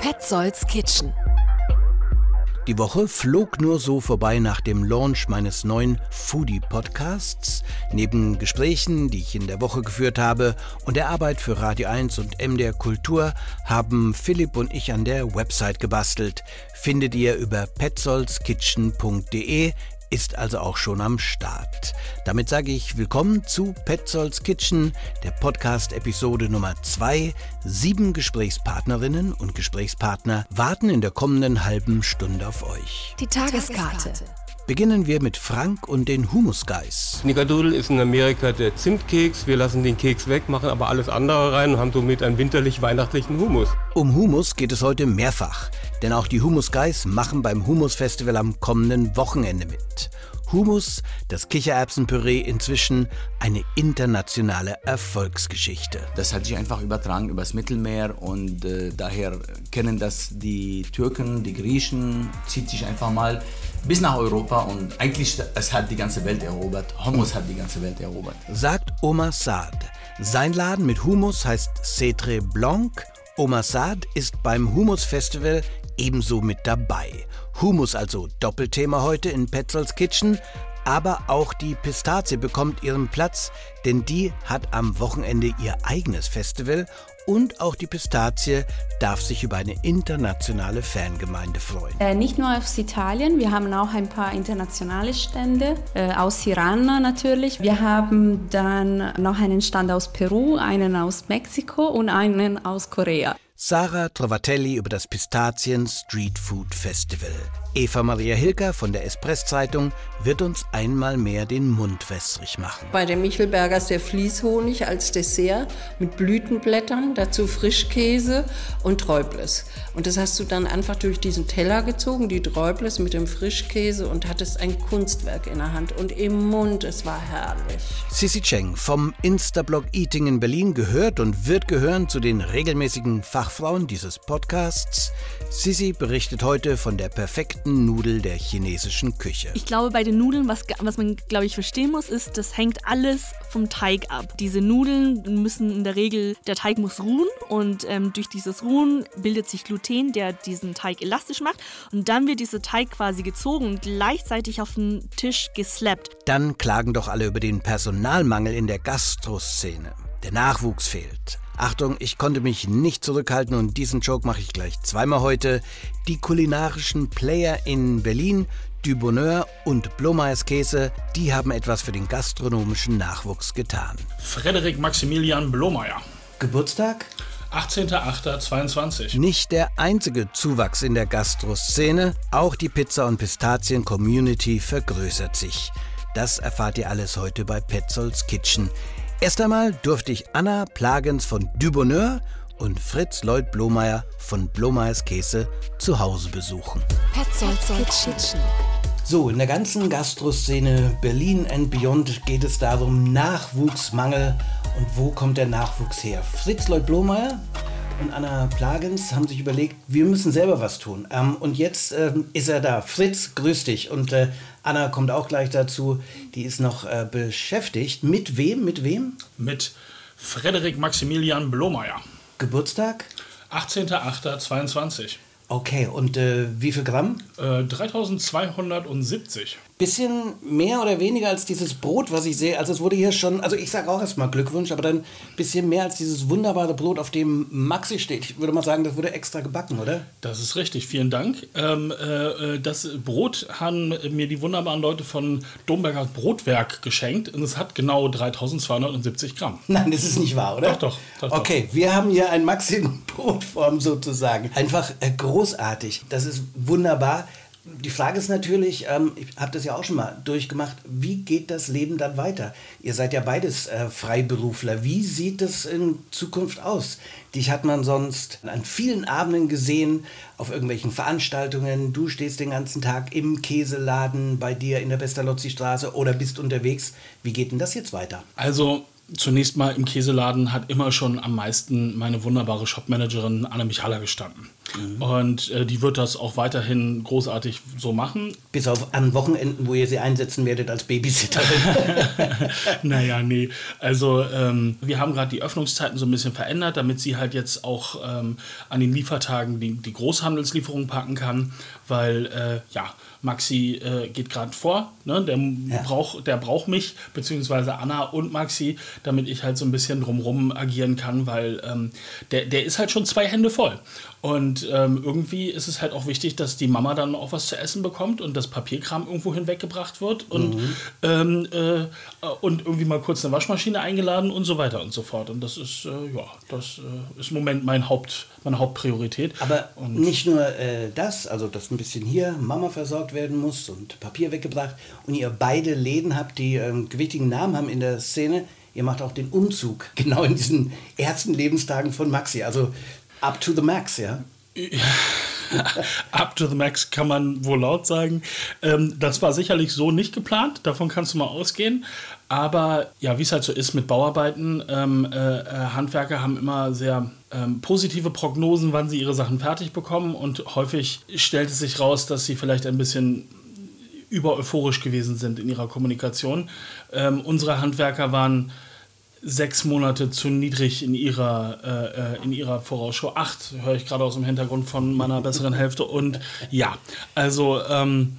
Petzolds Kitchen. Die Woche flog nur so vorbei nach dem Launch meines neuen Foodie-Podcasts. Neben Gesprächen, die ich in der Woche geführt habe, und der Arbeit für Radio 1 und MDR Kultur haben Philipp und ich an der Website gebastelt. Findet ihr über petzolskitchen.de ist also auch schon am Start. Damit sage ich willkommen zu Petzolds Kitchen, der Podcast-Episode Nummer 2. Sieben Gesprächspartnerinnen und Gesprächspartner warten in der kommenden halben Stunde auf euch. Die Tageskarte. Beginnen wir mit Frank und den Humus Guys. Snickerdoodle ist in Amerika der Zimtkeks. Wir lassen den Keks weg, machen aber alles andere rein und haben somit einen winterlich-weihnachtlichen Humus. Um Humus geht es heute mehrfach, denn auch die Humus Guys machen beim Humus Festival am kommenden Wochenende mit. Humus, das Kichererbsenpüree, inzwischen eine internationale Erfolgsgeschichte. Das hat sich einfach übertragen übers Mittelmeer und äh, daher kennen das die Türken, die Griechen, zieht sich einfach mal bis nach Europa und eigentlich es hat die ganze Welt erobert. Hummus hat die ganze Welt erobert. Sagt Omar Saad. Sein Laden mit Humus heißt Cetre Blanc. Omar Saad ist beim Humus Festival ebenso mit dabei. Humus also Doppelthema heute in Petzolds Kitchen. Aber auch die Pistazie bekommt ihren Platz, denn die hat am Wochenende ihr eigenes Festival und auch die Pistazie darf sich über eine internationale Fangemeinde freuen. Äh, nicht nur aus Italien, wir haben auch ein paar internationale Stände, äh, aus Tirana natürlich. Wir haben dann noch einen Stand aus Peru, einen aus Mexiko und einen aus Korea. Sarah Trovatelli über das Pistazien Street Food Festival. Eva Maria Hilker von der Espresszeitung wird uns einmal mehr den Mund wässrig machen. Bei den Michelbergers der Fließhonig als Dessert mit Blütenblättern, dazu Frischkäse und Träubles. Und das hast du dann einfach durch diesen Teller gezogen, die Träubles mit dem Frischkäse und hattest ein Kunstwerk in der Hand und im Mund, es war herrlich. Sissy Cheng vom Instablog Eating in Berlin gehört und wird gehören zu den regelmäßigen Fachfrauen dieses Podcasts. Sissy berichtet heute von der perfekten Nudel der chinesischen Küche. Ich glaube, bei den Nudeln, was, was man, glaube ich, verstehen muss, ist, das hängt alles vom Teig ab. Diese Nudeln müssen in der Regel, der Teig muss ruhen und ähm, durch dieses Ruhen bildet sich Gluten, der diesen Teig elastisch macht. Und dann wird dieser Teig quasi gezogen und gleichzeitig auf den Tisch geslappt. Dann klagen doch alle über den Personalmangel in der Gastroszene. Der Nachwuchs fehlt. Achtung, ich konnte mich nicht zurückhalten und diesen Joke mache ich gleich zweimal heute. Die kulinarischen Player in Berlin, Du Bonheur und Blomeyers Käse, die haben etwas für den gastronomischen Nachwuchs getan. Frederik Maximilian Blomeyer. Geburtstag? 18.08.22. Nicht der einzige Zuwachs in der Gastroszene, auch die Pizza- und Pistazien-Community vergrößert sich. Das erfahrt ihr alles heute bei Petzolds Kitchen. Erst einmal durfte ich Anna Plagens von Du Bonheur und Fritz Lloyd Blomeyer von Blomeyers Käse zu Hause besuchen. So, in der ganzen Gastroszene Berlin and Beyond geht es darum Nachwuchsmangel und wo kommt der Nachwuchs her? Fritz Lloyd Blomeyer und Anna Plagens haben sich überlegt, wir müssen selber was tun. Ähm, und jetzt ähm, ist er da. Fritz, grüß dich. Und äh, Anna kommt auch gleich dazu. Die ist noch äh, beschäftigt. Mit wem? Mit wem? Mit Frederik Maximilian Blomeyer. Geburtstag? 18.08.22. Okay, und äh, wie viel Gramm? Äh, 3270. Bisschen mehr oder weniger als dieses Brot, was ich sehe. Also es wurde hier schon, also ich sage auch erstmal Glückwunsch, aber dann ein bisschen mehr als dieses wunderbare Brot, auf dem Maxi steht. Ich würde mal sagen, das wurde extra gebacken, oder? Das ist richtig, vielen Dank. Ähm, äh, das Brot haben mir die wunderbaren Leute von Domberger Brotwerk geschenkt und es hat genau 3270 Gramm. Nein, das ist nicht wahr, oder? Doch, doch. doch, doch. Okay, wir haben hier ein Maxi in Brotform sozusagen. Einfach äh, großartig. Das ist wunderbar. Die Frage ist natürlich, ähm, ich habe das ja auch schon mal durchgemacht, wie geht das Leben dann weiter? Ihr seid ja beides äh, Freiberufler. Wie sieht es in Zukunft aus? Dich hat man sonst an vielen Abenden gesehen, auf irgendwelchen Veranstaltungen. Du stehst den ganzen Tag im Käseladen bei dir in der Pestalozzi-Straße oder bist unterwegs. Wie geht denn das jetzt weiter? Also zunächst mal im Käseladen hat immer schon am meisten meine wunderbare Shopmanagerin Anna Michala gestanden. Und äh, die wird das auch weiterhin großartig so machen. Bis auf an Wochenenden, wo ihr sie einsetzen werdet als Babysitterin. naja, nee. Also ähm, wir haben gerade die Öffnungszeiten so ein bisschen verändert, damit sie halt jetzt auch ähm, an den Liefertagen die, die Großhandelslieferungen packen kann, weil äh, ja, Maxi äh, geht gerade vor, ne? der, Ja. braucht, der braucht mich, beziehungsweise Anna und Maxi, damit ich halt so ein bisschen drumrum agieren kann, weil ähm, der, der ist halt schon zwei Hände voll. Und ähm, irgendwie ist es halt auch wichtig, dass die Mama dann auch was zu essen bekommt und das Papierkram irgendwo hinweggebracht wird und, ähm, äh, und irgendwie mal kurz eine Waschmaschine eingeladen und so weiter und so fort. Und das ist, äh, ja, das äh, ist im Moment mein Haupt, meine Hauptpriorität. Aber und nicht nur äh, das, also dass ein bisschen hier Mama versorgt werden muss und Papier weggebracht und ihr beide Läden habt, die ähm, gewichtigen Namen haben in der Szene. Ihr macht auch den Umzug, genau in diesen ersten Lebenstagen von Maxi. Also up to the max, ja. Up to the max kann man wohl laut sagen. Ähm, das war sicherlich so nicht geplant, davon kannst du mal ausgehen. Aber ja, wie es halt so ist mit Bauarbeiten, ähm, äh, äh, Handwerker haben immer sehr ähm, positive Prognosen, wann sie ihre Sachen fertig bekommen. Und häufig stellt es sich raus, dass sie vielleicht ein bisschen über euphorisch gewesen sind in ihrer Kommunikation. Ähm, unsere Handwerker waren sechs Monate zu niedrig in ihrer, äh, äh, in ihrer Vorausschau. Acht höre ich gerade aus dem Hintergrund von meiner besseren Hälfte. Und ja, also ähm,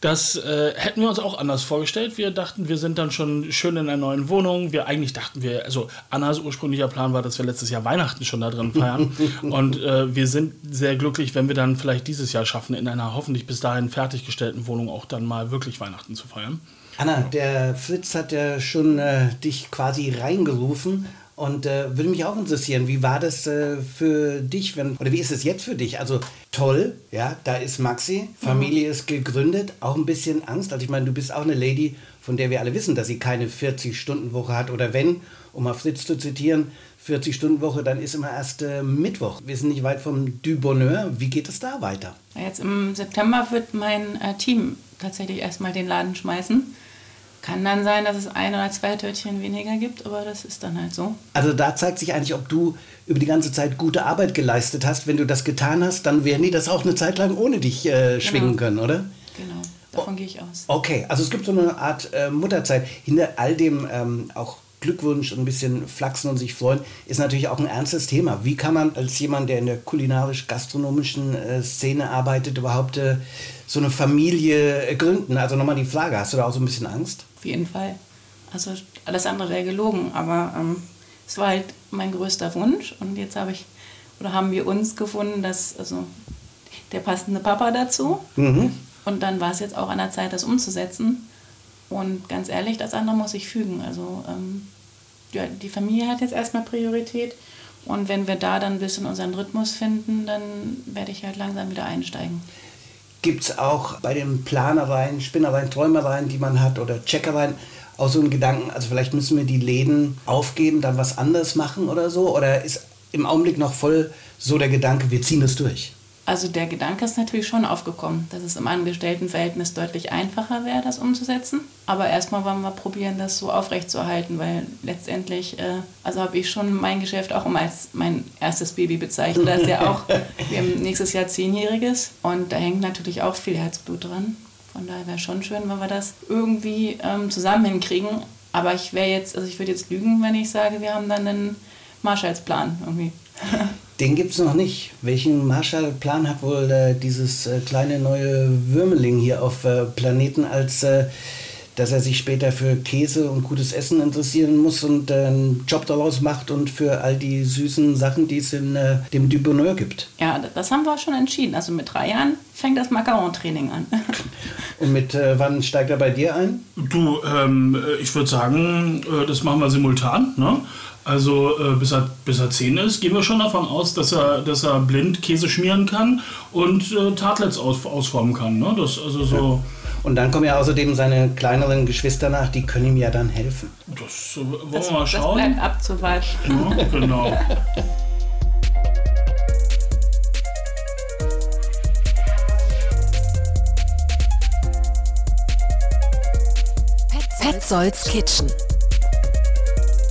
das äh, hätten wir uns auch anders vorgestellt. Wir dachten, wir sind dann schon schön in einer neuen Wohnung. Wir eigentlich dachten wir, also Annas ursprünglicher Plan war, dass wir letztes Jahr Weihnachten schon da drin feiern. Und äh, wir sind sehr glücklich, wenn wir dann vielleicht dieses Jahr schaffen, in einer hoffentlich bis dahin fertiggestellten Wohnung auch dann mal wirklich Weihnachten zu feiern. Anna, der Fritz hat ja schon äh, dich quasi reingerufen und äh, würde mich auch interessieren, wie war das äh, für dich, wenn, oder wie ist es jetzt für dich? Also toll, ja, da ist Maxi, Familie ist gegründet, auch ein bisschen Angst. Also ich meine, du bist auch eine Lady, von der wir alle wissen, dass sie keine 40-Stunden-Woche hat oder wenn, um mal Fritz zu zitieren, 40-Stunden-Woche, dann ist immer erst äh, Mittwoch. Wir sind nicht weit vom Du Bonheur. Wie geht es da weiter? Jetzt im September wird mein äh, Team tatsächlich erstmal den Laden schmeißen. Kann dann sein, dass es ein oder zwei Törtchen weniger gibt, aber das ist dann halt so. Also da zeigt sich eigentlich, ob du über die ganze Zeit gute Arbeit geleistet hast. Wenn du das getan hast, dann werden die das auch eine Zeit lang ohne dich äh, schwingen können, oder? Genau, davon gehe ich aus. Okay, also es gibt so eine Art äh, Mutterzeit. Hinter all dem ähm, auch Glückwunsch und ein bisschen flachsen und sich freuen, ist natürlich auch ein ernstes Thema. Wie kann man als jemand, der in der kulinarisch-gastronomischen äh, Szene arbeitet, überhaupt äh, so eine Familie äh, gründen? Also nochmal die Frage, hast du da auch so ein bisschen Angst? Auf jeden Fall. Also alles andere wäre gelogen, aber ähm, es war halt mein größter Wunsch und jetzt habe ich oder haben wir uns gefunden, dass also der passende Papa dazu Mhm. und dann war es jetzt auch an der Zeit, das umzusetzen. Und ganz ehrlich, das andere muss ich fügen. Also ähm, ja, die Familie hat jetzt erstmal Priorität und wenn wir da dann ein bisschen unseren Rhythmus finden, dann werde ich halt langsam wieder einsteigen. Gibt es auch bei den Planereien, Spinnereien, Träumereien, die man hat oder Checkereien, auch so einen Gedanken, also vielleicht müssen wir die Läden aufgeben, dann was anderes machen oder so? Oder ist im Augenblick noch voll so der Gedanke, wir ziehen es durch? Also der Gedanke ist natürlich schon aufgekommen, dass es im Angestelltenverhältnis deutlich einfacher wäre, das umzusetzen. Aber erstmal wollen wir probieren, das so aufrechtzuerhalten, weil letztendlich, äh, also habe ich schon mein Geschäft auch immer als mein erstes Baby bezeichnet. Da ist ja auch, wir haben nächstes Jahr zehnjähriges und da hängt natürlich auch viel Herzblut dran. Von daher wäre schon schön, wenn wir das irgendwie ähm, zusammen hinkriegen. Aber ich wäre jetzt, also ich würde jetzt lügen, wenn ich sage, wir haben dann einen Marshallsplan irgendwie. Den gibt es noch nicht. Welchen Marshallplan hat wohl äh, dieses äh, kleine neue Würmeling hier auf äh, Planeten, als äh, dass er sich später für Käse und gutes Essen interessieren muss und äh, einen Job daraus macht und für all die süßen Sachen, die es in äh, dem Du Bonheur gibt? Ja, das haben wir schon entschieden. Also mit drei Jahren fängt das Macaron-Training an. Und mit äh, wann steigt er bei dir ein? Du, ähm, äh, ich würde sagen, äh, das machen wir simultan. Ne? Also äh, bis, er, bis er 10 ist, gehen wir schon davon aus, dass er, dass er blind Käse schmieren kann und äh, Tartlets aus, ausformen kann. Ne? Das also so. Und dann kommen ja außerdem seine kleineren Geschwister nach, die können ihm ja dann helfen. Das äh, wollen Das, wir mal das schauen. bleibt abzuwarten. Ja, genau. Petzolds Kitchen.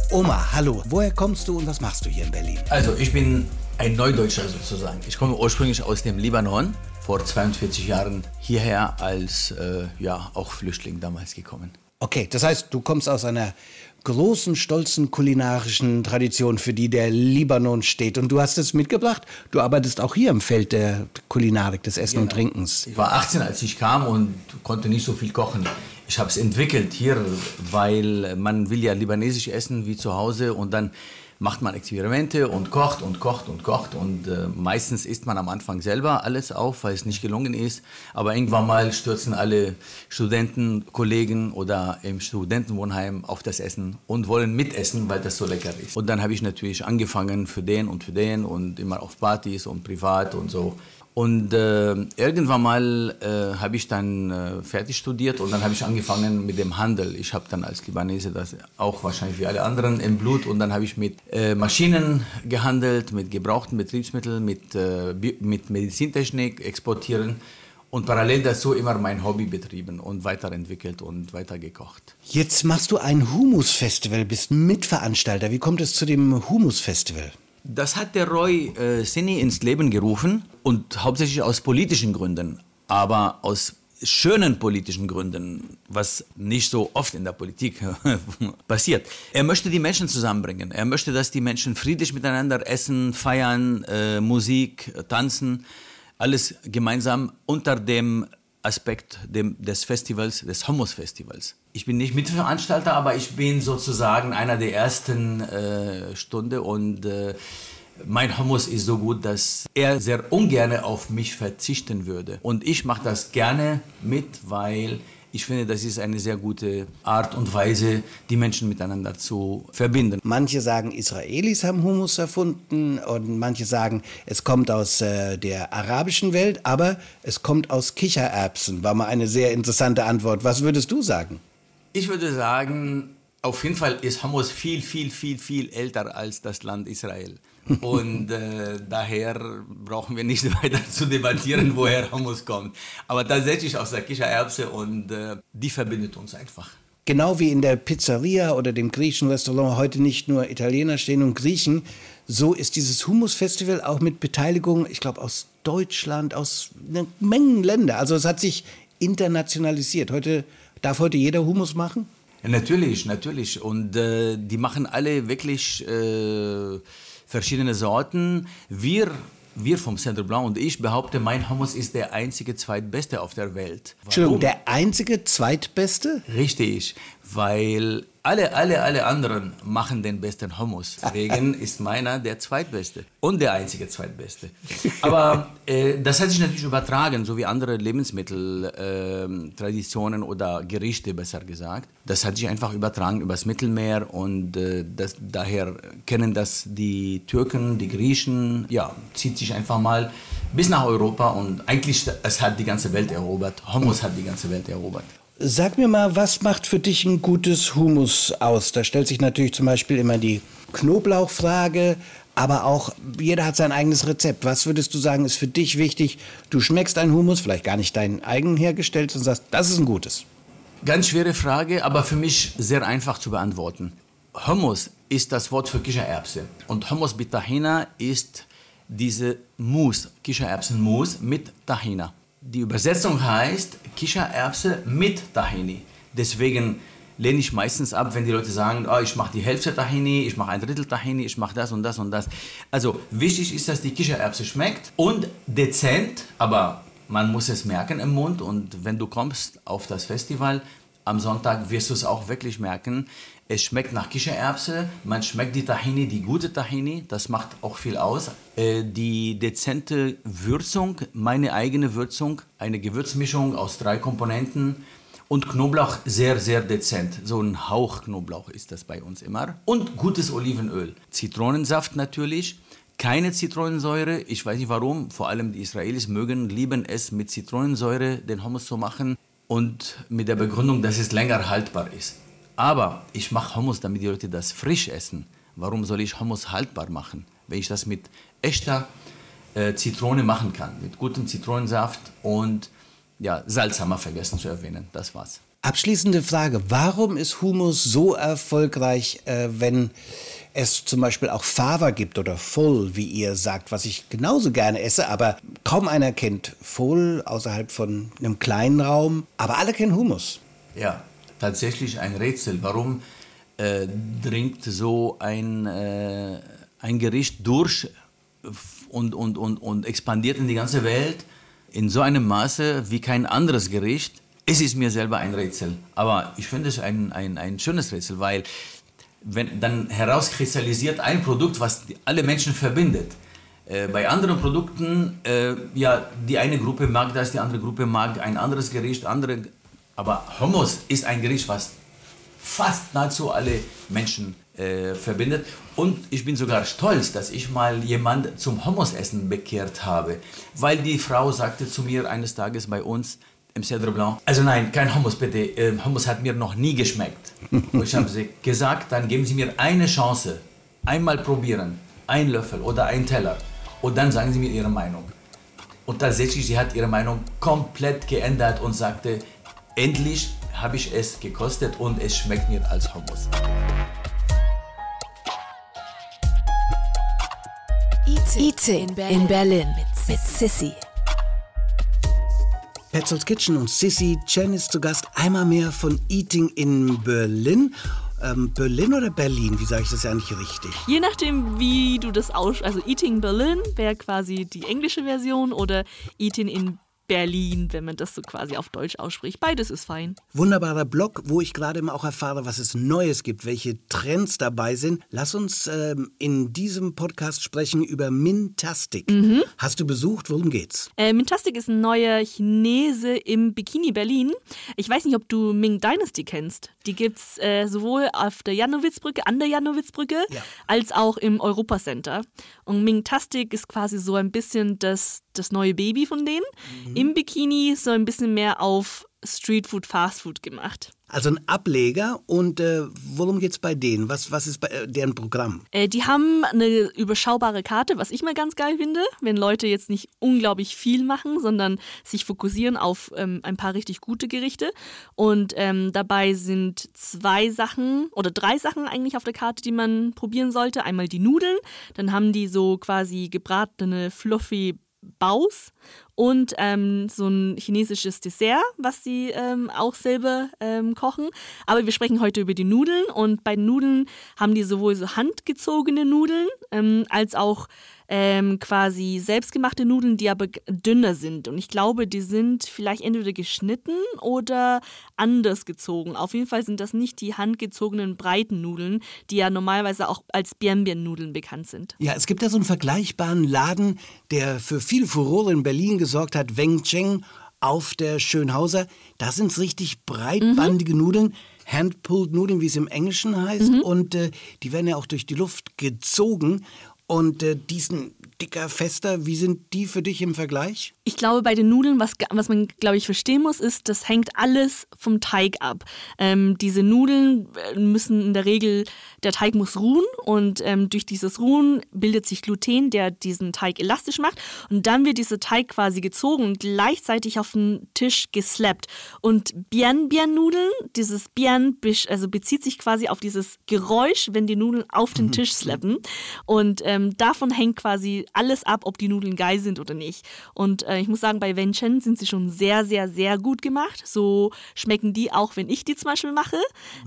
Oma, hallo. Woher kommst du und was machst du hier in Berlin? Also ich bin ein Neudeutscher sozusagen. Ich komme ursprünglich aus dem Libanon, vor 42 Jahren hierher als äh, ja, auch Flüchtling damals gekommen. Okay, das heißt, du kommst aus einer großen, stolzen kulinarischen Tradition, für die der Libanon steht. Und du hast es mitgebracht. Du arbeitest auch hier im Feld der Kulinarik, des Essen und Trinkens. Ich war 18, als ich kam und konnte nicht so viel kochen. Ich habe es entwickelt hier, weil man will ja libanesisch essen wie zu Hause und dann macht man Experimente und kocht und kocht und kocht und äh, meistens isst man am Anfang selber alles auf, weil es nicht gelungen ist. Aber irgendwann mal stürzen alle Studenten, Kollegen oder im Studentenwohnheim auf das Essen und wollen mitessen, weil das so lecker ist. Und dann habe ich natürlich angefangen für den und für den und immer auf Partys und privat und so. Und äh, irgendwann mal äh, habe ich dann äh, fertig studiert und dann habe ich angefangen mit dem Handel. Ich habe dann als Libanese das auch wahrscheinlich wie alle anderen im Blut und dann habe ich mit äh, Maschinen gehandelt, mit gebrauchten Betriebsmitteln, mit, äh, mit Medizintechnik exportieren und parallel dazu immer mein Hobby betrieben und weiterentwickelt und weitergekocht. Jetzt machst du ein Humus-Festival, bist Mitveranstalter. Wie kommt es zu dem Humus-Festival? Das hat der Roy äh, Sini ins Leben gerufen und hauptsächlich aus politischen Gründen, aber aus schönen politischen Gründen, was nicht so oft in der Politik passiert. Er möchte die Menschen zusammenbringen. Er möchte, dass die Menschen friedlich miteinander essen, feiern, äh, Musik, tanzen, alles gemeinsam unter dem Aspekt dem, des Festivals, des Hummus-Festivals. Ich bin nicht Mitveranstalter, aber ich bin sozusagen einer der ersten äh, Stunde und äh, mein Hummus ist so gut, dass er sehr ungern auf mich verzichten würde. Und ich mache das gerne mit, weil ich finde, das ist eine sehr gute Art und Weise, die Menschen miteinander zu verbinden. Manche sagen, Israelis haben Hummus erfunden und manche sagen, es kommt aus äh, der arabischen Welt, aber es kommt aus Kichererbsen. War mal eine sehr interessante Antwort. Was würdest du sagen? Ich würde sagen, auf jeden Fall ist Hummus viel, viel, viel, viel älter als das Land Israel. Und äh, daher brauchen wir nicht weiter zu debattieren, woher Hummus kommt. Aber tatsächlich aus der Kichererbse und äh, die verbindet uns einfach. Genau wie in der Pizzeria oder dem griechischen Restaurant heute nicht nur Italiener stehen und Griechen, so ist dieses Hummus-Festival auch mit Beteiligung, ich glaube, aus Deutschland, aus einer Menge Länder. Also es hat sich internationalisiert. Heute darf heute jeder Hummus machen? Natürlich, natürlich. Und äh, die machen alle wirklich äh, verschiedene Sorten. Wir, wir vom Centre Blanc und ich behaupte, mein Hummus ist der einzige zweitbeste auf der Welt. Warum? Entschuldigung, der einzige zweitbeste? Richtig, weil alle, alle, alle anderen machen den besten Hummus. Deswegen ist meiner der zweitbeste und der einzige zweitbeste. Aber äh, das hat sich natürlich übertragen, so wie andere Lebensmitteltraditionen äh, oder Gerichte, besser gesagt. Das hat sich einfach übertragen übers Mittelmeer und äh, das, daher kennen das die Türken, die Griechen. Ja, zieht sich einfach mal bis nach Europa und eigentlich es hat die ganze Welt erobert. Hummus hat die ganze Welt erobert. Sag mir mal, was macht für dich ein gutes Humus aus? Da stellt sich natürlich zum Beispiel immer die Knoblauchfrage, aber auch jeder hat sein eigenes Rezept. Was würdest du sagen, ist für dich wichtig? Du schmeckst ein Humus, vielleicht gar nicht deinen eigenen hergestellt und sagst, das ist ein gutes. Ganz schwere Frage, aber für mich sehr einfach zu beantworten. Hummus ist das Wort für Kichererbse und Hummus mit Tahina ist diese Mousse, Kichererbsenmus mit Tahina. Die Übersetzung heißt Kichererbse mit Tahini. Deswegen lehne ich meistens ab, wenn die Leute sagen, oh, ich mache die Hälfte Tahini, ich mache ein Drittel Tahini, ich mache das und das und das. Also wichtig ist, dass die Kichererbse schmeckt und dezent, aber man muss es merken im Mund und wenn du kommst auf das Festival am Sonntag, wirst du es auch wirklich merken. Es schmeckt nach Kichererbse, man schmeckt die Tahini, die gute Tahini, das macht auch viel aus. Äh, die dezente Würzung, meine eigene Würzung, eine Gewürzmischung aus drei Komponenten und Knoblauch sehr, sehr dezent. So ein Hauch Knoblauch ist das bei uns immer. Und gutes Olivenöl. Zitronensaft natürlich. Keine Zitronensäure, ich weiß nicht warum, vor allem die Israelis mögen, lieben es mit Zitronensäure den Hummus zu machen und mit der Begründung, dass es länger haltbar ist. Aber ich mache Hummus, damit die Leute das frisch essen. Warum soll ich Hummus haltbar machen, wenn ich das mit echter äh, Zitrone machen kann, mit gutem Zitronensaft und ja, Salz haben wir vergessen zu erwähnen. Das war's. Abschließende Frage. Warum ist Hummus so erfolgreich, äh, wenn es zum Beispiel auch Fava gibt oder Full, wie ihr sagt, was ich genauso gerne esse, aber kaum einer kennt Full außerhalb von einem kleinen Raum, aber alle kennen Hummus. Ja, tatsächlich ein Rätsel. Warum äh, dringt so ein, äh, ein Gericht durch und, und, und, und expandiert in die ganze Welt in so einem Maße wie kein anderes Gericht? Es ist mir selber ein Rätsel, aber ich finde es ein, ein, ein schönes Rätsel, weil wenn dann herauskristallisiert ein Produkt, was alle Menschen verbindet. Äh, bei anderen Produkten, äh, ja, die eine Gruppe mag das, die andere Gruppe mag ein anderes Gericht, andere, aber Hummus ist ein Gericht, was fast nahezu alle Menschen äh, verbindet. Und ich bin sogar stolz, dass ich mal jemand zum Hummus-Essen bekehrt habe, weil die Frau sagte zu mir eines Tages bei uns, im Cedre Blanc. Also nein, kein Hummus bitte. Ähm, Hummus hat mir noch nie geschmeckt. Und ich habe sie gesagt, dann geben Sie mir eine Chance. Einmal probieren. Ein Löffel oder ein Teller. Und dann sagen Sie mir Ihre Meinung. Und tatsächlich, sie hat ihre Meinung komplett geändert und sagte, endlich habe ich es gekostet und es schmeckt mir als Hummus. IT in Berlin, in Berlin mit Sissy. Petzolds Kitchen und Sissy Chen ist zu Gast. Einmal mehr von Eating in Berlin. Ähm, Berlin oder Berlin? Wie sage ich das ja nicht richtig? Je nachdem, wie du das aussprichst. Also Eating Berlin wäre quasi die englische Version oder Eating in Berlin, wenn man das so quasi auf Deutsch ausspricht. Beides ist fein. Wunderbarer Blog, wo ich gerade immer auch erfahre, was es Neues gibt, welche Trends dabei sind. Lass uns ähm, in diesem Podcast sprechen über Mintastic. Mhm. Hast du besucht? Worum geht's? Äh, Mintastic ist ein neuer Chinese im Bikini Berlin. Ich weiß nicht, ob du Ming Dynasty kennst. Die gibt's äh, sowohl auf der Janowitzbrücke, an der Janowitzbrücke, Ja. als auch im Europacenter. Und Mingtastic ist quasi so ein bisschen das, das neue Baby von denen. Im Bikini so ein bisschen mehr auf Streetfood, Fastfood gemacht. Also ein Ableger und äh, worum geht's bei denen? Was, was ist bei äh, deren Programm? Äh, die haben eine überschaubare Karte, was ich mal ganz geil finde, wenn Leute jetzt nicht unglaublich viel machen, sondern sich fokussieren auf ähm, ein paar richtig gute Gerichte. Und ähm, dabei sind zwei Sachen oder drei Sachen eigentlich auf der Karte, die man probieren sollte. Einmal die Nudeln, dann haben die so quasi gebratene fluffy Baus und ähm, so ein chinesisches Dessert, was sie ähm, auch selber ähm, kochen. Aber wir sprechen heute über die Nudeln und bei Nudeln haben die sowohl so handgezogene Nudeln ähm, als auch ähm, quasi selbstgemachte Nudeln, die aber dünner sind. Und ich glaube, die sind vielleicht entweder geschnitten oder anders gezogen. Auf jeden Fall sind das nicht die handgezogenen breiten Nudeln, die ja normalerweise auch als Bian-Bian-Nudeln bekannt sind. Ja, es gibt ja so einen vergleichbaren Laden, der für viel Furore in Berlin gesorgt hat, Weng Cheng auf der Schönhauser. Da sind es richtig breitbandige Nudeln, Hand-pulled Nudeln, wie es im Englischen heißt. Und äh, die werden ja auch durch die Luft gezogen. Und äh, die sind dicker, fester. Wie sind die für dich im Vergleich? Ich glaube, bei den Nudeln, was, was man, glaube ich, verstehen muss, ist, das hängt alles vom Teig ab. Ähm, diese Nudeln äh, müssen in der Regel, der Teig muss ruhen und ähm, durch dieses Ruhen bildet sich Gluten, der diesen Teig elastisch macht. Und dann wird dieser Teig quasi gezogen und gleichzeitig auf den Tisch geslappt. Und Bian-Bian-Nudeln, dieses Bian also bezieht sich quasi auf dieses Geräusch, wenn die Nudeln auf den Tisch slappen. Und ähm, davon hängt quasi alles ab, ob die Nudeln geil sind oder nicht. Und äh, ich muss sagen, bei Wenchen sind sie schon sehr, sehr, sehr gut gemacht. So schmecken die auch, wenn ich die zum Beispiel mache.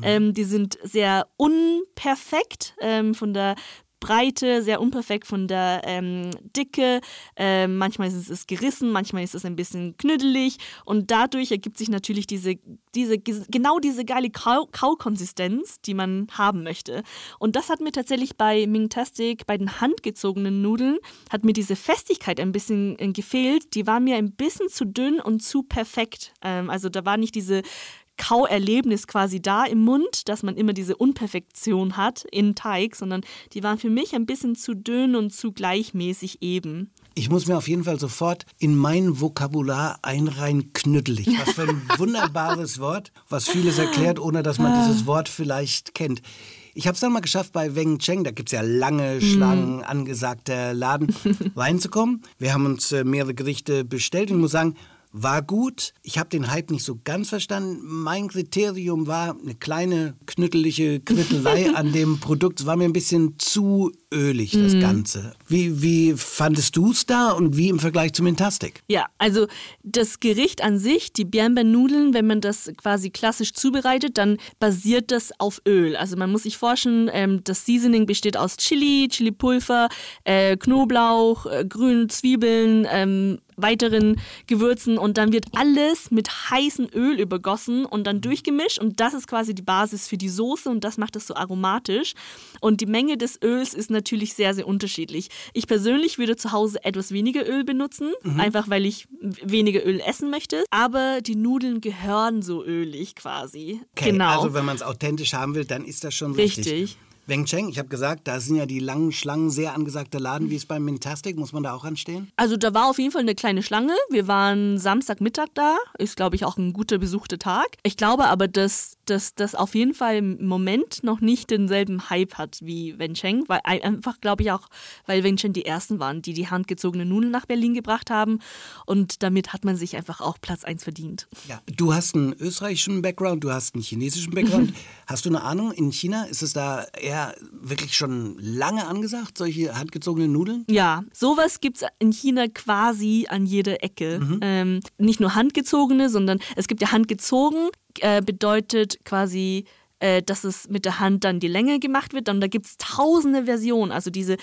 Ähm, die sind sehr unperfekt ähm, von der Breite, sehr unperfekt von der ähm, Dicke. Ähm, manchmal ist es gerissen, manchmal ist es ein bisschen knüttelig und dadurch ergibt sich natürlich diese, diese genau diese geile Kau- Kaukonsistenz, die man haben möchte. Und das hat mir tatsächlich bei Mingtastic, bei den handgezogenen Nudeln, hat mir diese Festigkeit ein bisschen äh, gefehlt. Die war mir ein bisschen zu dünn und zu perfekt. Ähm, also da war nicht diese Kauerlebnis quasi da im Mund, dass man immer diese Unperfektion hat in Teig, sondern die waren für mich ein bisschen zu dünn und zu gleichmäßig eben. Ich muss mir auf jeden Fall sofort in mein Vokabular einreihen, knüttelig. Was für ein wunderbares Wort, was vieles erklärt, ohne dass man dieses Wort vielleicht kennt. Ich habe es dann mal geschafft, bei Weng Cheng, da gibt es ja lange Schlangen, angesagter Laden, reinzukommen. Wir haben uns äh, mehrere Gerichte bestellt und ich muss sagen, war gut. Ich habe den Hype nicht so ganz verstanden. Mein Kriterium war eine kleine, knüttelige Krittelei an dem Produkt. Es war mir ein bisschen zu ölig, das Mhm. Ganze. Wie, wie fandest du es da und wie im Vergleich zum Intastic? Ja, also das Gericht an sich, die Bianben-Nudeln, wenn man das quasi klassisch zubereitet, dann basiert das auf Öl. Also man muss sich vorstellen, ähm, das Seasoning besteht aus Chili, Chilipulver, äh, Knoblauch, äh, grünen Zwiebeln, ähm, weiteren Gewürzen und dann wird alles mit heißem Öl übergossen und dann durchgemischt und das ist quasi die Basis für die Soße und das macht es so aromatisch und die Menge des Öls ist natürlich sehr, sehr unterschiedlich. Ich persönlich würde zu Hause etwas weniger Öl benutzen, Mhm. einfach weil ich weniger Öl essen möchte, aber die Nudeln gehören so ölig quasi. Okay, genau. Also wenn man es authentisch haben will, dann ist das schon richtig. Richtig. Weng Cheng, ich habe gesagt, da sind ja die langen Schlangen sehr angesagter Laden. Wie ist beim Mintastic? Muss man da auch anstehen? Also da war auf jeden Fall eine kleine Schlange. Wir waren Samstagmittag da. Ist, glaube ich, auch ein guter besuchter Tag. Ich glaube aber, dass dass das auf jeden Fall im Moment noch nicht denselben Hype hat wie Wencheng. Weil ein- einfach, glaube ich, auch, weil Wencheng die ersten waren, die die handgezogene Nudeln nach Berlin gebracht haben. Und damit hat man sich einfach auch Platz 1 verdient. Ja, du hast einen österreichischen Background, du hast einen chinesischen Background. hast du eine Ahnung, in China ist es da eher wirklich schon lange angesagt, solche handgezogene Nudeln? Ja, sowas gibt's in China quasi an jeder Ecke. Ähm, nicht nur handgezogene, sondern es gibt ja handgezogen, äh, bedeutet quasi, äh, dass es mit der Hand dann die Länge gemacht wird. Und da gibt's tausende Versionen. Also diese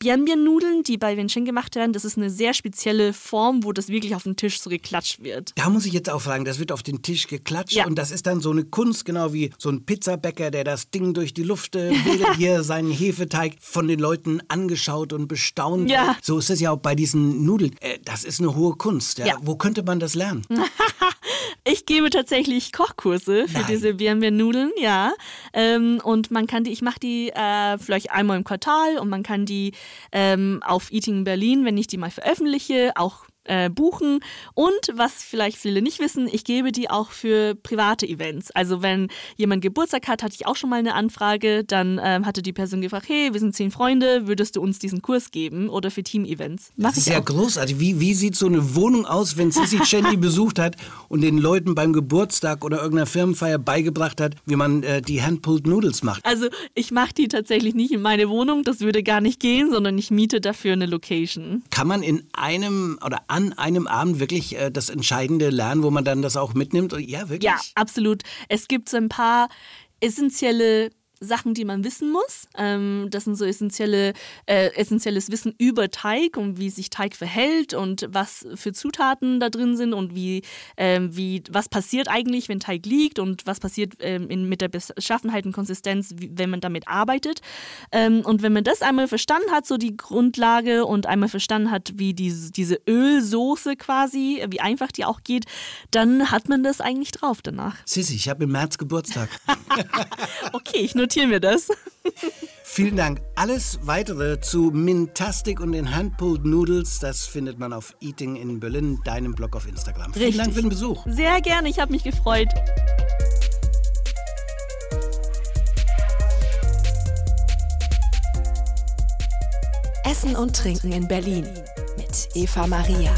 Bian-Bian-Nudeln, die bei Wencheng gemacht werden, das ist eine sehr spezielle Form, wo das wirklich auf den Tisch so geklatscht wird. Da muss ich jetzt auch fragen, das wird auf den Tisch geklatscht Ja. und das ist dann so eine Kunst, genau wie so ein Pizzabäcker, der das Ding durch die Luft äh, wedelt, hier seinen Hefeteig von den Leuten angeschaut und bestaunt. Ja. So ist es ja auch bei diesen Nudeln. Äh, das ist eine hohe Kunst. Ja. Wo könnte man das lernen? Ich gebe tatsächlich Kochkurse für Nein. diese Bian-Bian-Nudeln, ja. Ähm, und man kann die, ich mache die äh, vielleicht einmal im Quartal und man kann die ähm, auf Eating Berlin, wenn ich die mal veröffentliche, auch äh, buchen. Und was vielleicht viele nicht wissen, ich gebe die auch für private Events. Also wenn jemand Geburtstag hat, hatte ich auch schon mal eine Anfrage, dann ähm, hatte die Person gefragt, hey, wir sind zehn Freunde, würdest du uns diesen Kurs geben oder für Team-Events? Das ist ja auch. großartig. Wie, wie sieht so eine Wohnung aus, wenn Sissy Chandy besucht hat und den Leuten beim Geburtstag oder irgendeiner Firmenfeier beigebracht hat, wie man äh, die Hand-Pulled Noodles macht? Also ich mache die tatsächlich nicht in meine Wohnung, das würde gar nicht gehen, sondern ich miete dafür eine Location. Kann man in einem oder an einem Abend wirklich äh, das Entscheidende lernen, wo man dann das auch mitnimmt? Ja, wirklich? Ja, absolut. Es gibt so ein paar essentielle Sachen, die man wissen muss. Ähm, das sind so essentielle, äh, essentielles Wissen über Teig und wie sich Teig verhält und was für Zutaten da drin sind und wie, ähm, wie was passiert eigentlich, wenn Teig liegt und was passiert ähm, in, mit der Beschaffenheit und Konsistenz, wie, wenn man damit arbeitet. Ähm, und wenn man das einmal verstanden hat, so die Grundlage und einmal verstanden hat, wie diese, diese Ölsoße quasi, wie einfach die auch geht, dann hat man das eigentlich drauf danach. Sissy, ich habe im März Geburtstag. Okay, ich notiere mir das. Vielen Dank. Alles weitere zu Mintastic und den Hand-Pulled Noodles, das findet man auf Eating in Berlin, deinem Blog auf Instagram. Vielen Richtig. Dank für den Besuch. Sehr gerne, ich habe mich gefreut. Essen und Trinken in Berlin mit Eva Maria.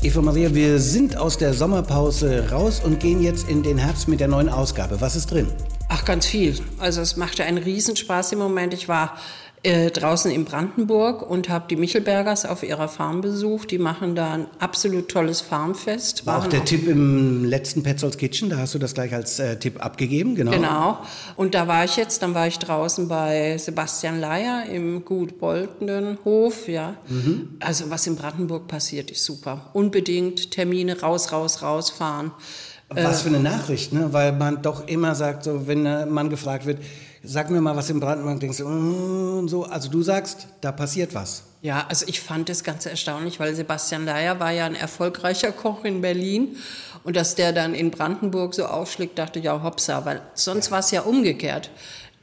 Eva Maria, wir sind aus der Sommerpause raus und gehen jetzt in den Herbst mit der neuen Ausgabe. Was ist drin? Ach, ganz viel. Also es machte einen Riesenspaß im Moment. Ich war äh, draußen in Brandenburg und habe die Michelbergers auf ihrer Farm besucht. Die machen da ein absolut tolles Farmfest. War auch der Tipp im letzten Petzolds Kitchen, da hast du das gleich als äh, Tipp abgegeben, genau. Genau. Und da war ich jetzt, dann war ich draußen bei Sebastian Leier im Gut Boltenhof, ja. Mhm. Also was in Brandenburg passiert, ist super. Unbedingt Termine raus, raus, raus fahren. Was für eine Nachricht, ne? weil man doch immer sagt, so, wenn ein Mann gefragt wird, sag mir mal was in Brandenburg, denkst du, mm, so, also du sagst, da passiert was. Ja, also ich fand das ganz erstaunlich, weil Sebastian Leier war ja ein erfolgreicher Koch in Berlin. Und dass der dann in Brandenburg so aufschlägt, dachte ich ja, hoppsa, weil sonst war es ja umgekehrt.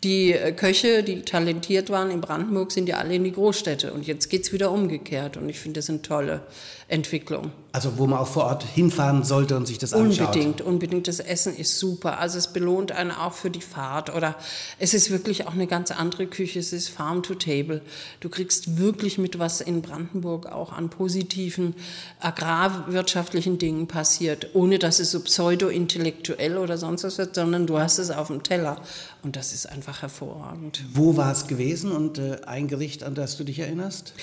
Die äh, Köche, die talentiert waren in Brandenburg, sind ja alle in die Großstädte. Und jetzt geht's wieder umgekehrt. Und ich finde das eine tolle Entwicklung. Also wo man auch vor Ort hinfahren sollte und sich das anschaut. Unbedingt, unbedingt. Das Essen ist super. Also es belohnt einen auch für die Fahrt. Oder es ist wirklich auch eine ganz andere Küche. Es ist Farm to Table. Du kriegst wirklich mit, was in Brandenburg auch an positiven agrarwirtschaftlichen Dingen passiert, ohne dass es so pseudo-intellektuell oder sonst was wird, sondern du hast es auf dem Teller. Und das ist einfach hervorragend. Wo war es gewesen und äh, ein Gericht, an das du dich erinnerst?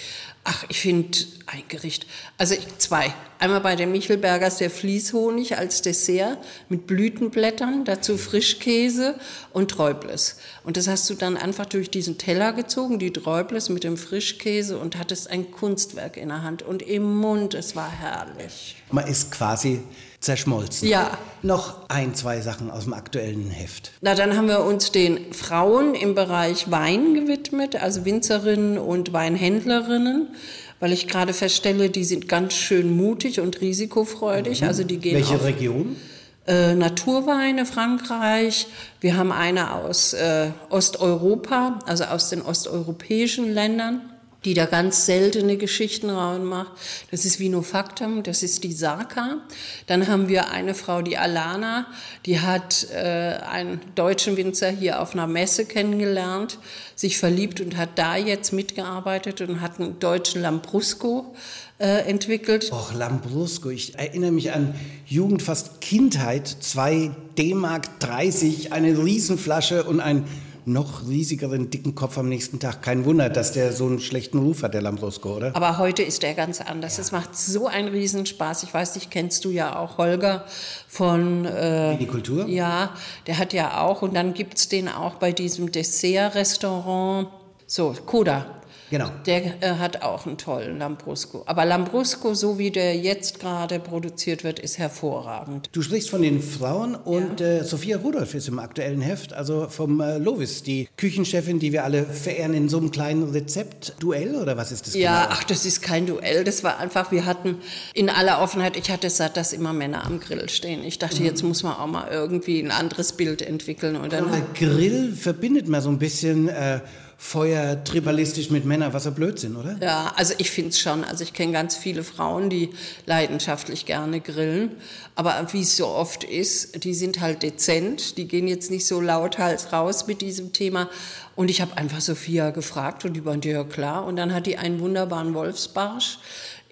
Ach, ich finde ein Gericht. Also ich, zwei. Einmal bei den Michelbergers der Fließhonig als Dessert mit Blütenblättern, dazu Frischkäse und Träubles. Und das hast du dann einfach durch diesen Teller gezogen, die Träubles mit dem Frischkäse und hattest ein Kunstwerk in der Hand und im Mund. Es war herrlich. Man ist quasi zerschmolzen. Ja. Noch ein, zwei Sachen aus dem aktuellen Heft. Na, dann haben wir uns den Frauen im Bereich Wein gewidmet, also Winzerinnen und Weinhändlerinnen, weil ich gerade feststelle, die sind ganz schön mutig und risikofreudig. Mhm. Also die gehen Welche Region? Äh, Naturweine Frankreich. Wir haben eine aus äh, Osteuropa, also aus den osteuropäischen Ländern die da ganz seltene Geschichten macht. Das ist Vinofactum, das ist die Saka. Dann haben wir eine Frau, die Alana, die hat äh, einen deutschen Winzer hier auf einer Messe kennengelernt, sich verliebt und hat da jetzt mitgearbeitet und hat einen deutschen Lambrusco äh, entwickelt. Och, Lambrusco, ich erinnere mich an Jugend, fast Kindheit, 2 D-Mark 30, eine Riesenflasche und ein noch riesigeren, dicken Kopf am nächsten Tag. Kein Wunder, dass der so einen schlechten Ruf hat, der Lambrusco, oder? Aber heute ist der ganz anders. Es macht so einen Riesenspaß. Ich weiß nicht, kennst du ja auch Holger von... Äh, Die Kultur? Ja, der hat ja auch. Und dann gibt es den auch bei diesem Dessert-Restaurant. So, Koda. Genau. Der äh, hat auch einen tollen Lambrusco. Aber Lambrusco, so wie der jetzt gerade produziert wird, ist hervorragend. Du sprichst von den Frauen und ja. äh, Sophia Rudolph ist im aktuellen Heft, also vom äh, Lovis, die Küchenchefin, die wir alle verehren in so einem kleinen Rezept-Duell oder was ist das? Ja, genau? ach, das ist kein Duell. Das war einfach, wir hatten in aller Offenheit, ich hatte satt, dass immer Männer am Grill stehen. Ich dachte, mhm. jetzt muss man auch mal irgendwie ein anderes Bild entwickeln. Und dann Aber Grill verbindet man so ein bisschen. Feuer tribalistisch mit Männern, was ein Blödsinn, oder? Ja, also ich finde es schon. Also ich kenne ganz viele Frauen, die leidenschaftlich gerne grillen. Aber wie es so oft ist, die sind halt dezent, die gehen jetzt nicht so lauthals raus mit diesem Thema. Und ich habe einfach Sophia gefragt und die meinte, ja klar. Und dann hat die einen wunderbaren Wolfsbarsch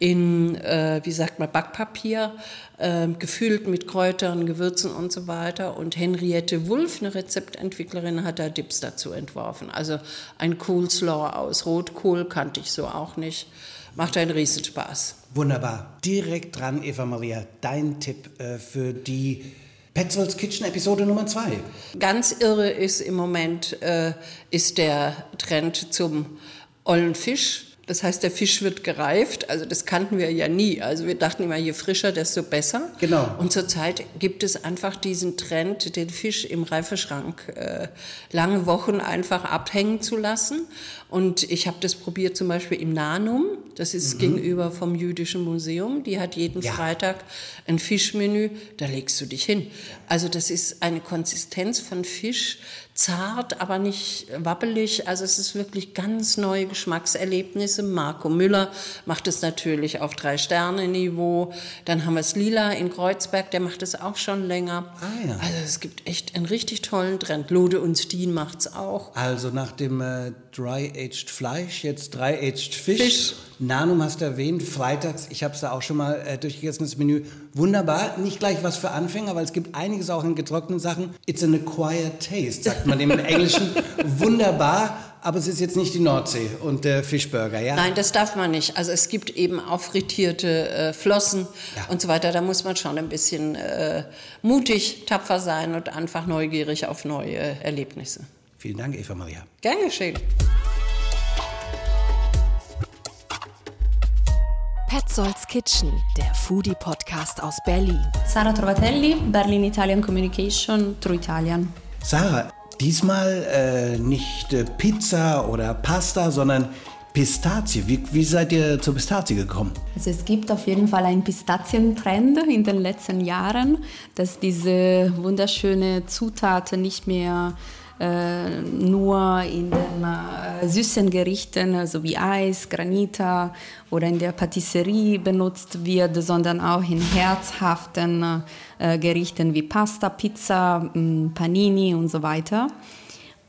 in, äh, wie sagt man, Backpapier, äh, gefüllt mit Kräutern, Gewürzen und so weiter. Und Henriette Wulff, eine Rezeptentwicklerin, hat da Dips dazu entworfen. Also ein Coleslaw aus Rotkohl kannte ich so auch nicht. Macht einen Riesenspaß. Wunderbar. Direkt dran, Eva Maria, dein Tipp äh, für die Petzolds Kitchen Episode Nummer 2. Ganz irre ist im Moment äh, ist der Trend zum ollen Fisch. Das heißt, der Fisch wird gereift. Also das kannten wir ja nie. Also wir dachten immer, je frischer, desto besser. Genau. Und zurzeit gibt es einfach diesen Trend, den Fisch im Reifeschrank äh, lange Wochen einfach abhängen zu lassen. Und ich habe das probiert zum Beispiel im Nanum. Das ist mhm. gegenüber vom Jüdischen Museum. Die hat jeden ja. Freitag ein Fischmenü. Da legst du dich hin. Also das ist eine Konsistenz von Fisch, zart, aber nicht wabbelig. Also es ist wirklich ganz neue Geschmackserlebnisse. Marco Müller macht es natürlich auf Drei-Sterne-Niveau. Dann haben wir es Lila in Kreuzberg, der macht es auch schon länger. Ah, ja. Also es gibt echt einen richtig tollen Trend. Lode und Steen macht es auch. Also nach dem äh, Dry-Aged Fleisch, jetzt Dry-Aged Fisch. Fisch. Nanum hast du erwähnt, freitags, ich habe es da auch schon mal äh, durchgegessen, das Menü. Wunderbar, nicht gleich was für Anfänger, weil es gibt einiges auch in getrockneten Sachen. It's an acquired taste, sagt man im Englischen. Wunderbar, aber es ist jetzt nicht die Nordsee und der Fischburger, ja? Nein, das darf man nicht. Also es gibt eben auch frittierte äh, Flossen Ja. und so weiter. Da muss man schon ein bisschen äh, mutig, tapfer sein und einfach neugierig auf neue Erlebnisse. Vielen Dank, Eva Maria. Gern geschehen. Petzolds Kitchen, der Foodie-Podcast aus Berlin. Sara Trovatelli, Berlin Italian Communication, True Italian. Sarah, diesmal äh, nicht äh, Pizza oder Pasta, sondern Pistazie. Wie, wie seid ihr zur Pistazie gekommen? Also es gibt auf jeden Fall einen Pistazientrend in den letzten Jahren, dass diese wunderschöne Zutaten nicht mehr äh, nur in den äh, süßen Gerichten, also wie Eis, Granita oder in der Patisserie benutzt wird, sondern auch in herzhaften äh, Gerichten wie Pasta, Pizza, Panini und so weiter.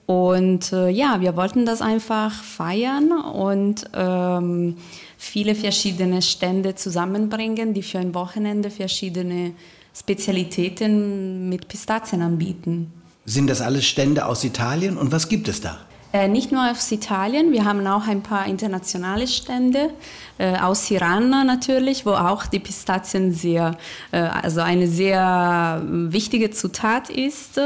Und äh, ja, wir wollten das einfach feiern und ähm, viele verschiedene Stände zusammenbringen, die für ein Wochenende verschiedene Spezialitäten mit Pistazien anbieten. Sind das alles Stände aus Italien und was gibt es da? Äh, nicht nur aus Italien, wir haben auch ein paar internationale Stände äh, aus Tirana natürlich, wo auch die Pistazien sehr, äh, also eine sehr wichtige Zutat ist.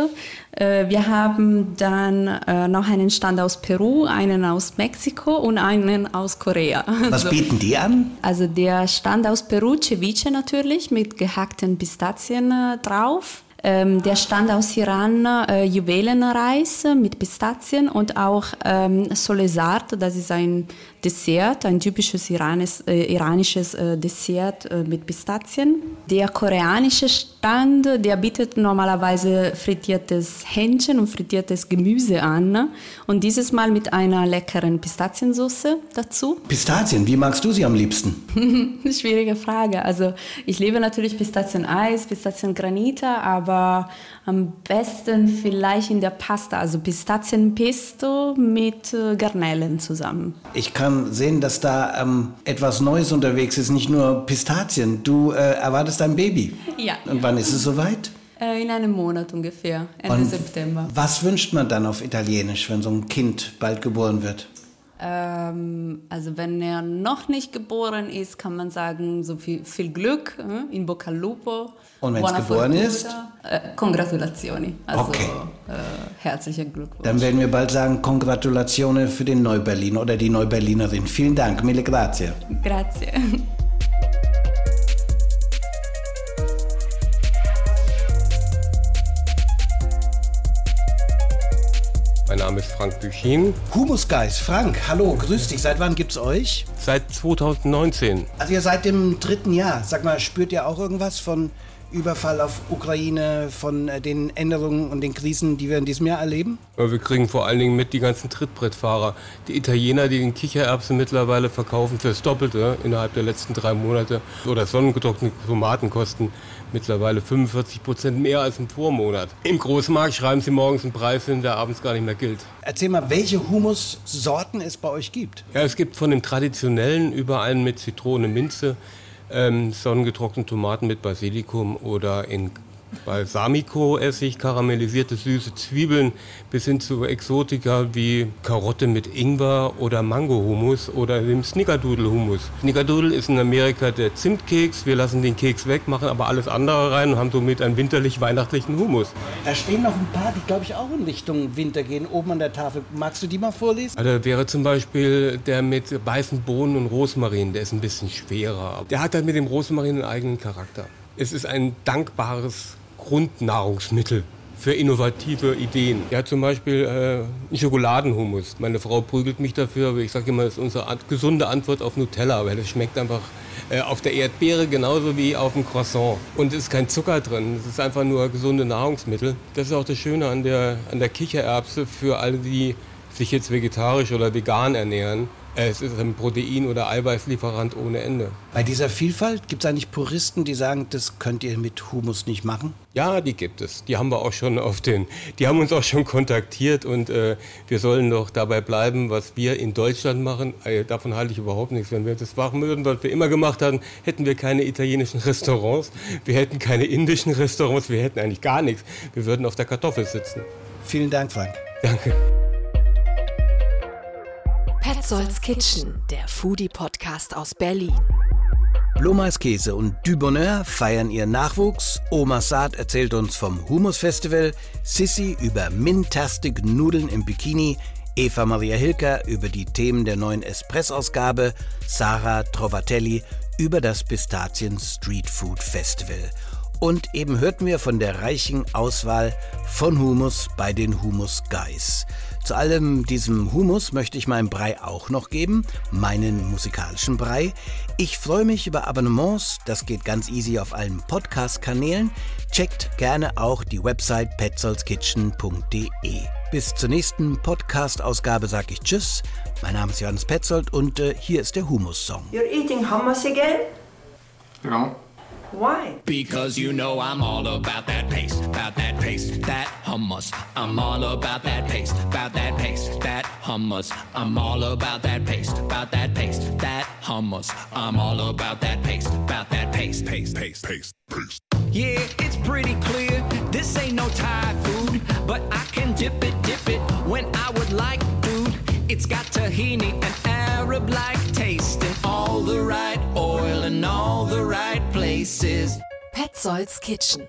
Äh, wir haben dann äh, noch einen Stand aus Peru, einen aus Mexiko und einen aus Korea. Was also, bieten die an? Also der Stand aus Peru, Ceviche natürlich, mit gehackten Pistazien äh, drauf. Ähm, der Stand aus Iran äh, Juwelenreis mit Pistazien und auch ähm, Solesart, das ist ein Dessert, ein typisches Iranes, äh, iranisches äh, Dessert äh, mit Pistazien. Der koreanische Stand, der bietet normalerweise frittiertes Hähnchen und frittiertes Gemüse an und dieses Mal mit einer leckeren Pistaziensauce dazu. Pistazien, wie magst du sie am liebsten? Schwierige Frage. Also ich liebe natürlich Pistazieneis, Pistaziengranita, aber am besten vielleicht in der Pasta, also Pistazienpesto mit äh, Garnelen zusammen. Ich kann sehen, dass da ähm, etwas Neues unterwegs ist, nicht nur Pistazien. Du äh, erwartest ein Baby. Ja. Und wann ist es soweit? Äh, in einem Monat ungefähr, Ende Und September. Was wünscht man dann auf Italienisch, wenn so ein Kind bald geboren wird? Ähm, also wenn er noch nicht geboren ist, kann man sagen, so viel, viel Glück äh, in Bocca al Lupo. Und wenn es geboren fortuna. ist? Äh, congratulazioni. Also Okay. äh, herzlichen Glückwunsch. Dann werden wir bald sagen, Congratulazione für den Neuberlin oder die Neuberlinerin. Vielen Dank, mille grazie. Grazie. Mein Name ist Frank Büchin. Humusgeist, Frank, hallo, grüß dich. Seit wann gibt's euch? Seit 2019. Also ihr seid im dritten Jahr. Sag mal, spürt ihr auch irgendwas von Überfall auf Ukraine, von äh, den Änderungen und den Krisen, die wir in diesem Jahr erleben? Aber Wir kriegen vor allen Dingen mit die ganzen Trittbrettfahrer. Die Italiener, die den Kichererbsen mittlerweile verkaufen fürs Doppelte innerhalb der letzten drei Monate. Oder sonnengetrocknete Tomaten kosten mittlerweile 45 Prozent mehr als im Vormonat. Im Großmarkt schreiben sie morgens einen Preis hin, der abends gar nicht mehr gilt. Erzähl mal, welche Humussorten es bei euch gibt. Ja, es gibt von dem traditionellen über einen mit Zitrone, Minze, ähm, sonnengetrocknete Tomaten mit Basilikum oder in Balsamico-Essig, karamellisierte süße Zwiebeln bis hin zu Exotika wie Karotte mit Ingwer oder Mango-Hummus oder dem Snickerdoodle-Hummus. Snickerdoodle ist in Amerika der Zimtkeks. Wir lassen den Keks weg, machen aber alles andere rein und haben somit einen winterlich-weihnachtlichen Hummus. Da stehen noch ein paar, die glaube ich auch in Richtung Winter gehen, oben an der Tafel. Magst du die mal vorlesen? Also wäre zum Beispiel der mit weißen Bohnen und Rosmarin, der ist ein bisschen schwerer. Der hat halt mit dem Rosmarin einen eigenen Charakter. Es ist ein dankbares Grundnahrungsmittel für innovative Ideen. Ja, zum Beispiel äh, einen Schokoladenhummus. Meine Frau prügelt mich dafür, aber ich sage immer, das ist unsere an gesunde Antwort auf Nutella, weil es schmeckt einfach äh, auf der Erdbeere genauso wie auf dem Croissant. Und es ist kein Zucker drin, es ist einfach nur gesunde Nahrungsmittel. Das ist auch das Schöne an der, an der Kichererbse für alle, die sich jetzt vegetarisch oder vegan ernähren. Äh, Es ist ein Protein- oder Eiweißlieferant ohne Ende. Bei dieser Vielfalt gibt es eigentlich Puristen, die sagen, das könnt ihr mit Humus nicht machen? Ja, die gibt es. Die haben wir auch schon auf den, die haben uns auch schon kontaktiert und äh, wir sollen doch dabei bleiben, was wir in Deutschland machen. Äh, davon halte ich überhaupt nichts. Wenn wir das machen würden, was wir immer gemacht haben, hätten wir keine italienischen Restaurants, wir hätten keine indischen Restaurants, wir hätten eigentlich gar nichts. Wir würden auf der Kartoffel sitzen. Vielen Dank, Frank. Danke. Petzolds Kitchen, der Foodie-Podcast aus Berlin. Blomas Käse und Du Bonheur feiern ihren Nachwuchs. Oma Saad erzählt uns vom Humus Festival. Sissy über Mintastic Nudeln im Bikini. Eva Maria Hilker über die Themen der neuen Espress-Ausgabe. Sarah Trovatelli über das Pistazien Street Food Festival. Und eben hörten wir von der reichen Auswahl von Humus bei den Humus Guys. Zu allem diesem Humus möchte ich meinen Brei auch noch geben, meinen musikalischen Brei. Ich freue mich über Abonnements, das geht ganz easy auf allen Podcast-Kanälen. Checkt gerne auch die Website petzolskitchen.de. Bis zur nächsten Podcast-Ausgabe sage ich Tschüss. Mein Name ist Johannes Petzold und äh, hier ist der Humus-Song. You're eating hummus again? Ja. Why? Because you know I'm all about that paste, about that paste, that hummus. I'm all about that paste, about that paste, that hummus. I'm all about that paste, about that paste, that hummus. I'm all about that paste, about that paste, paste, paste, paste, paste. Yeah, it's pretty clear. This ain't no Thai food, but I can dip it, dip it when I would like, dude. It's got tahini and Arab-like taste and all the right oil and all the right places. Petzolds Kitchen.